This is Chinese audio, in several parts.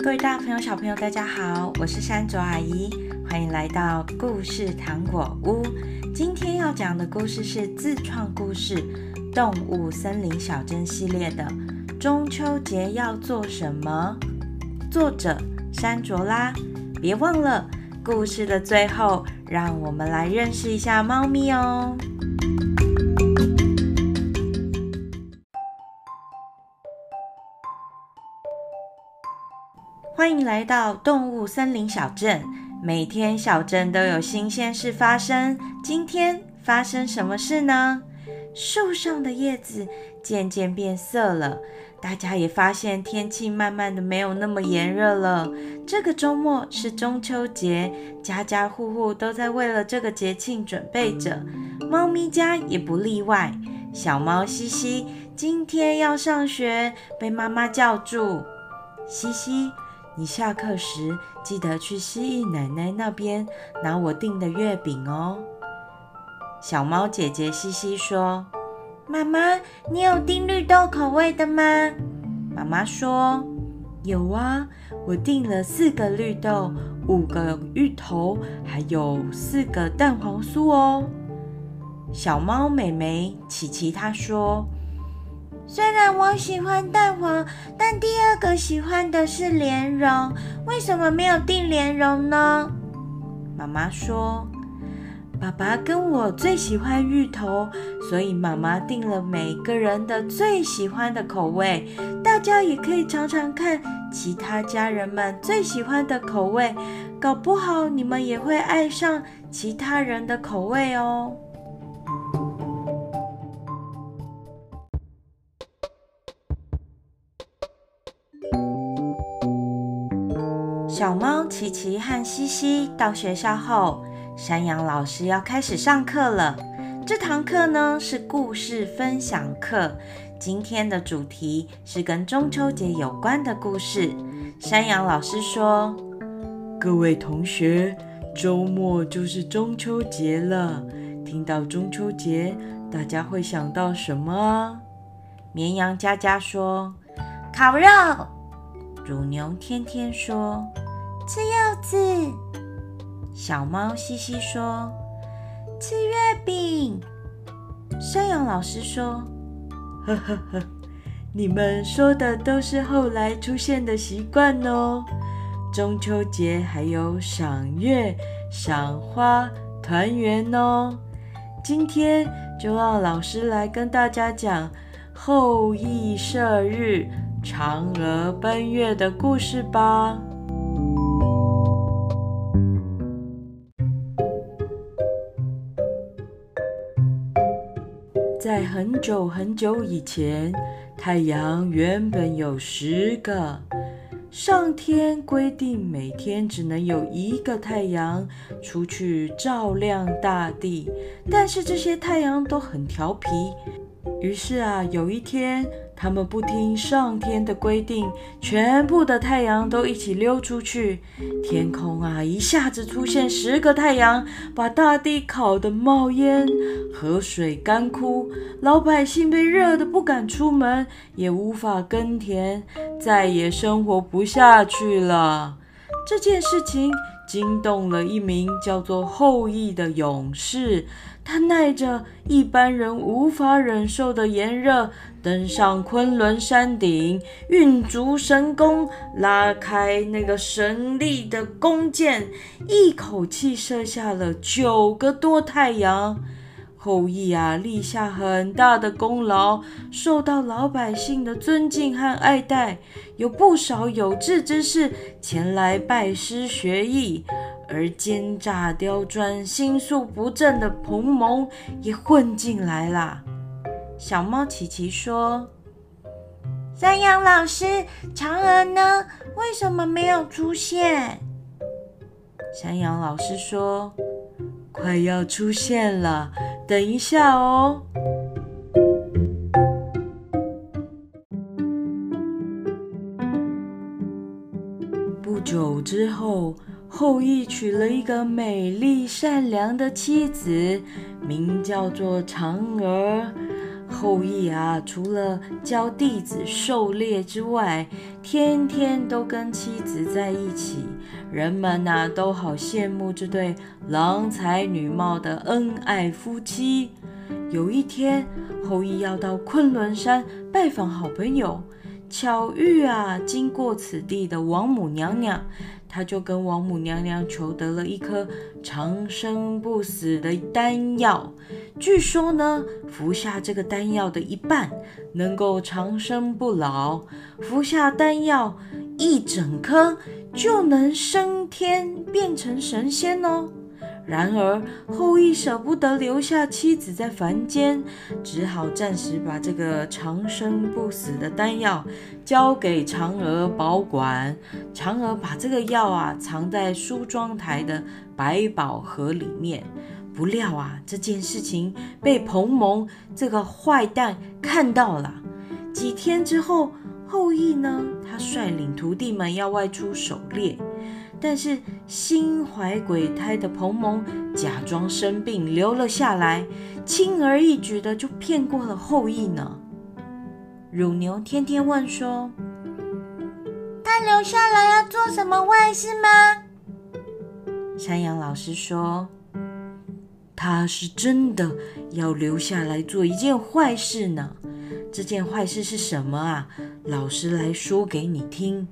各位大朋友、小朋友，大家好，我是山卓阿姨，欢迎来到故事糖果屋。今天要讲的故事是自创故事《动物森林小镇》系列的《中秋节要做什么》，作者山卓拉。别忘了，故事的最后，让我们来认识一下猫咪哦。欢迎来到动物森林小镇。每天小镇都有新鲜事发生。今天发生什么事呢？树上的叶子渐渐变色了，大家也发现天气慢慢的没有那么炎热了。这个周末是中秋节，家家户户都在为了这个节庆准备着，猫咪家也不例外。小猫西西今天要上学，被妈妈叫住，西西。你下课时记得去蜥蜴奶奶那边拿我订的月饼哦。小猫姐姐西西说：“妈妈，你有订绿豆口味的吗？”妈妈说：“有啊，我订了四个绿豆，五个芋头，还有四个蛋黄酥哦。”小猫美美琪琪她说。虽然我喜欢蛋黄，但第二个喜欢的是莲蓉。为什么没有订莲蓉呢？妈妈说，爸爸跟我最喜欢芋头，所以妈妈订了每个人的最喜欢的口味。大家也可以尝尝看其他家人们最喜欢的口味，搞不好你们也会爱上其他人的口味哦。小猫琪琪和西西到学校后，山羊老师要开始上课了。这堂课呢是故事分享课，今天的主题是跟中秋节有关的故事。山羊老师说：“各位同学，周末就是中秋节了。听到中秋节，大家会想到什么啊？”绵羊佳佳说：“烤肉。”乳牛天天说。吃柚子，小猫西西说：“吃月饼。”山羊老师说：“呵呵呵，你们说的都是后来出现的习惯哦。中秋节还有赏月、赏花、团圆哦。今天就让老师来跟大家讲后羿射日、嫦娥奔月的故事吧。”很久很久以前，太阳原本有十个。上天规定每天只能有一个太阳出去照亮大地，但是这些太阳都很调皮。于是啊，有一天，他们不听上天的规定，全部的太阳都一起溜出去。天空啊，一下子出现十个太阳，把大地烤得冒烟，河水干枯，老百姓被热得不敢出门，也无法耕田，再也生活不下去了。这件事情惊动了一名叫做后羿的勇士。他耐着一般人无法忍受的炎热，登上昆仑山顶，运足神功，拉开那个神力的弓箭，一口气射下了九个多太阳。后羿啊，立下很大的功劳，受到老百姓的尊敬和爱戴，有不少有志之士前来拜师学艺。而奸诈刁钻、心术不正的彭蒙也混进来啦。小猫琪琪说：“山羊老师，嫦娥呢？为什么没有出现？”山羊老师说：“快要出现了，等一下哦。”后。羿娶了一个美丽善良的妻子，名叫做嫦娥。后羿啊，除了教弟子狩猎之外，天天都跟妻子在一起。人们呐、啊，都好羡慕这对郎才女貌的恩爱夫妻。有一天，后羿要到昆仑山拜访好朋友，巧遇啊，经过此地的王母娘娘。他就跟王母娘娘求得了一颗长生不死的丹药。据说呢，服下这个丹药的一半能够长生不老，服下丹药一整颗就能升天变成神仙哦。然而，后羿舍不得留下妻子在凡间，只好暂时把这个长生不死的丹药交给嫦娥保管。嫦娥把这个药啊藏在梳妆台的百宝盒里面。不料啊，这件事情被彭蒙这个坏蛋看到了。几天之后，后羿呢，他率领徒弟们要外出狩猎。但是心怀鬼胎的彭蒙假装生病留了下来，轻而易举的就骗过了后羿呢。乳牛天天问说：“他留下来要做什么坏事吗？”山羊老师说：“他是真的要留下来做一件坏事呢。这件坏事是什么啊？老师来说给你听。”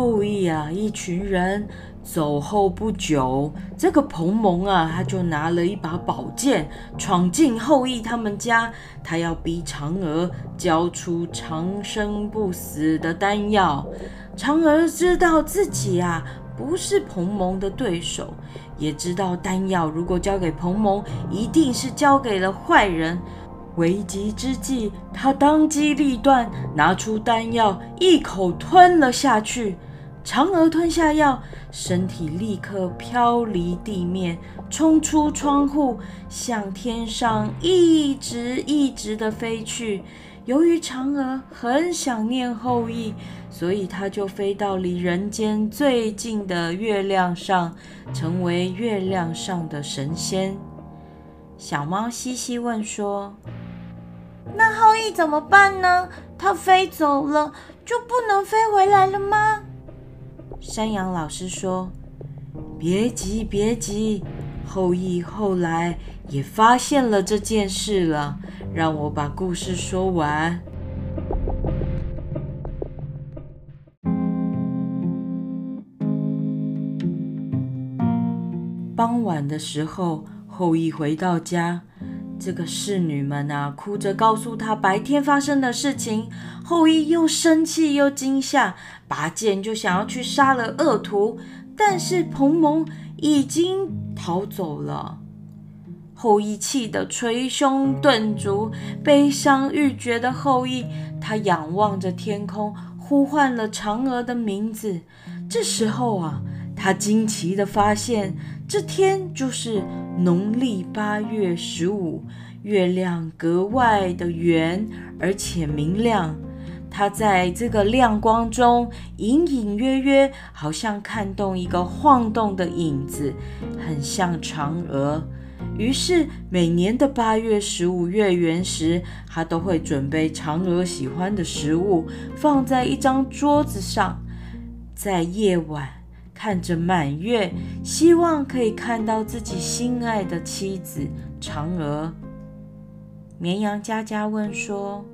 后羿啊，一群人走后不久，这个彭蒙啊，他就拿了一把宝剑，闯进后羿他们家，他要逼嫦娥交出长生不死的丹药。嫦娥知道自己啊不是彭蒙的对手，也知道丹药如果交给彭蒙，一定是交给了坏人。危急之际，他当机立断，拿出丹药，一口吞了下去。嫦娥吞下药，身体立刻飘离地面，冲出窗户，向天上一直一直的飞去。由于嫦娥很想念后羿，所以她就飞到离人间最近的月亮上，成为月亮上的神仙。小猫西西问说。那后羿怎么办呢？他飞走了，就不能飞回来了吗？山羊老师说：“别急，别急，后羿后来也发现了这件事了。让我把故事说完。”傍晚的时候，后羿回到家。这个侍女们啊，哭着告诉他白天发生的事情。后羿又生气又惊吓，拔剑就想要去杀了恶徒，但是彭蒙已经逃走了。后羿气得捶胸顿足，悲伤欲绝的后羿，他仰望着天空，呼唤了嫦娥的名字。这时候啊，他惊奇地发现，这天就是农历八月十五，月亮格外的圆而且明亮。他在这个亮光中隐隐约约，好像看到一个晃动的影子，很像嫦娥。于是每年的八月十五月圆时，他都会准备嫦娥喜欢的食物，放在一张桌子上，在夜晚。看着满月，希望可以看到自己心爱的妻子嫦娥。绵羊佳佳问说：“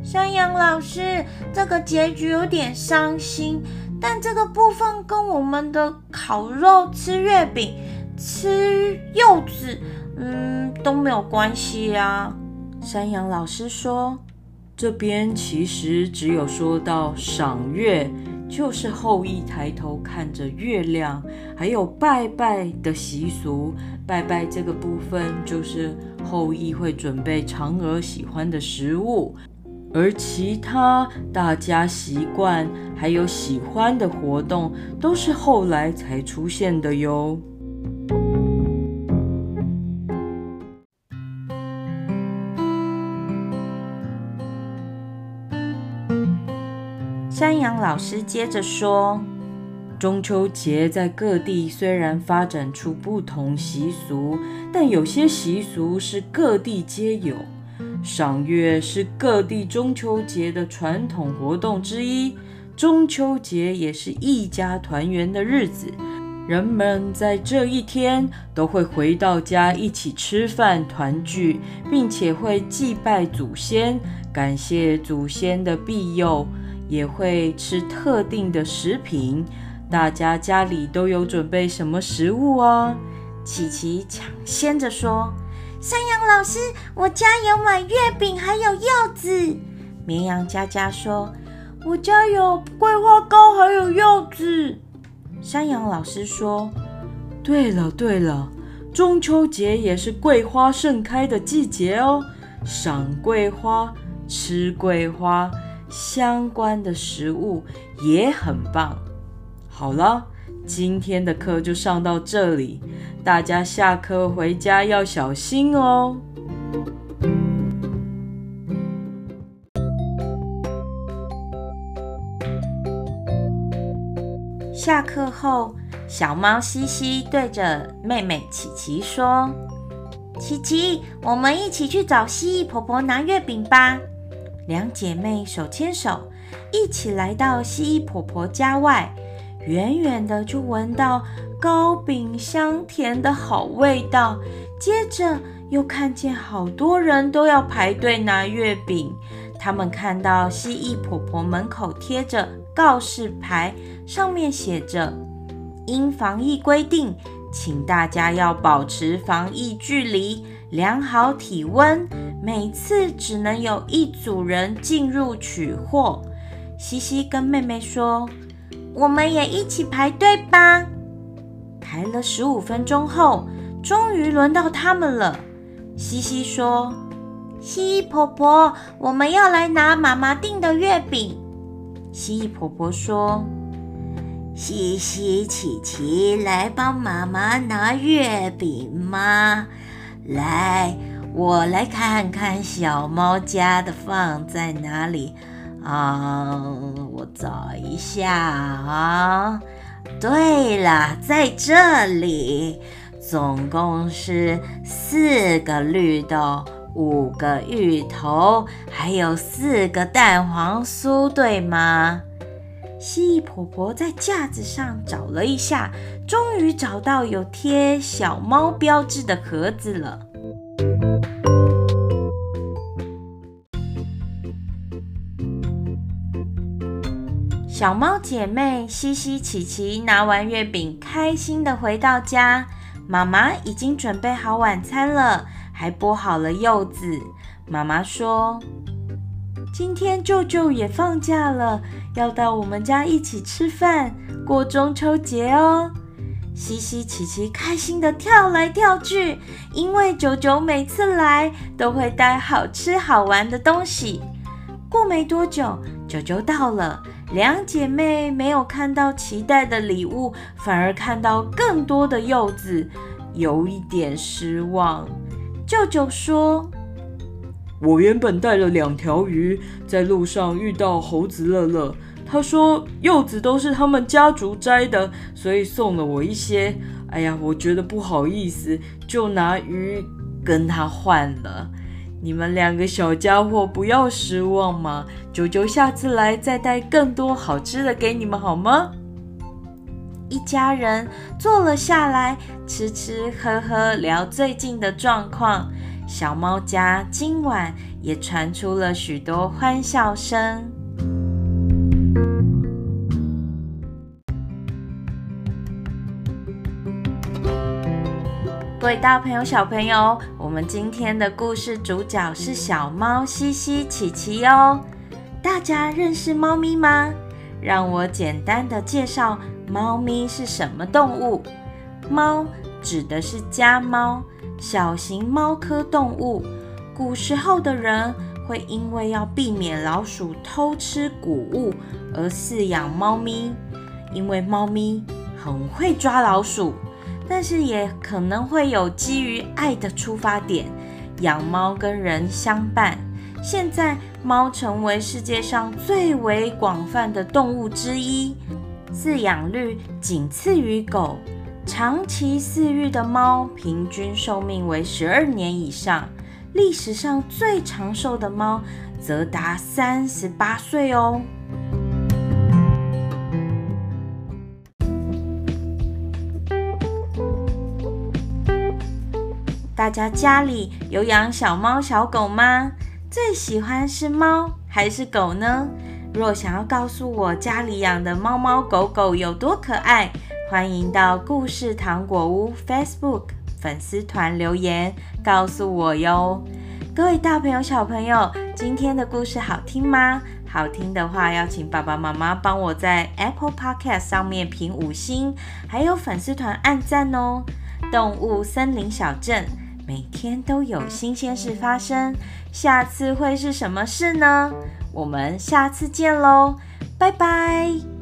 山羊老师，这个结局有点伤心，但这个部分跟我们的烤肉、吃月饼、吃柚子，嗯，都没有关系呀。”山羊老师说：“这边其实只有说到赏月。”就是后羿抬头看着月亮，还有拜拜的习俗。拜拜这个部分，就是后羿会准备嫦娥喜欢的食物，而其他大家习惯还有喜欢的活动，都是后来才出现的哟。山羊老师接着说：“中秋节在各地虽然发展出不同习俗，但有些习俗是各地皆有。赏月是各地中秋节的传统活动之一，中秋节也是一家团圆的日子。人们在这一天都会回到家一起吃饭团聚，并且会祭拜祖先，感谢祖先的庇佑，也会吃特定的食品。大家家里都有准备什么食物啊？琪琪抢先着说：“山羊老师，我家有买月饼，还有柚子。”绵羊佳佳说：“我家有桂花糕，还有柚子。”山羊老师说：“对了对了，中秋节也是桂花盛开的季节哦，赏桂花、吃桂花相关的食物也很棒。”好了，今天的课就上到这里，大家下课回家要小心哦。下课后，小猫西西对着妹妹琪琪说：“琪琪，我们一起去找蜥蜴婆婆拿月饼吧。”两姐妹手牵手，一起来到蜥蜴婆婆家外。远远的就闻到糕饼香甜的好味道，接着又看见好多人都要排队拿月饼。他们看到蜥蜴婆婆门口贴着告示牌，上面写着：“因防疫规定，请大家要保持防疫距离，量好体温，每次只能有一组人进入取货。”西西跟妹妹说。我们也一起排队吧。排了十五分钟后，终于轮到他们了。西西说：“蜥蜴婆婆，我们要来拿妈妈订的月饼。”蜥蜴婆婆说：“西西、琪琪，来帮妈妈拿月饼吗？来，我来看看小猫家的放在哪里。”啊，我找一下啊。对了，在这里，总共是四个绿豆，五个芋头，还有四个蛋黄酥，对吗？蜥蜴婆婆在架子上找了一下，终于找到有贴小猫标志的盒子了。小猫姐妹西西、琪琪拿完月饼，开心地回到家。妈妈已经准备好晚餐了，还剥好了柚子。妈妈说：“今天舅舅也放假了，要到我们家一起吃饭，过中秋节哦。”西西、琪琪开心的跳来跳去，因为九九每次来都会带好吃好玩的东西。过没多久，九九到了。两姐妹没有看到期待的礼物，反而看到更多的柚子，有一点失望。舅舅说：“我原本带了两条鱼，在路上遇到猴子乐乐，他说柚子都是他们家族摘的，所以送了我一些。哎呀，我觉得不好意思，就拿鱼跟他换了。”你们两个小家伙不要失望嘛！舅舅下次来再带更多好吃的给你们好吗？一家人坐了下来，吃吃喝喝，聊最近的状况。小猫家今晚也传出了许多欢笑声。各位大朋友、小朋友，我们今天的故事主角是小猫西西、琪琪哦。大家认识猫咪吗？让我简单的介绍猫咪是什么动物。猫指的是家猫，小型猫科动物。古时候的人会因为要避免老鼠偷吃谷物而饲养猫咪，因为猫咪很会抓老鼠。但是也可能会有基于爱的出发点，养猫跟人相伴。现在猫成为世界上最为广泛的动物之一，饲养率仅次于狗。长期饲育的猫平均寿命为十二年以上，历史上最长寿的猫则达三十八岁哦。大家家里有养小猫小狗吗？最喜欢是猫还是狗呢？若想要告诉我家里养的猫猫狗狗有多可爱，欢迎到故事糖果屋 Facebook 粉丝团留言告诉我哟。各位大朋友小朋友，今天的故事好听吗？好听的话，要请爸爸妈妈帮我在 Apple Podcast 上面评五星，还有粉丝团按赞哦。动物森林小镇。每天都有新鲜事发生，下次会是什么事呢？我们下次见喽，拜拜。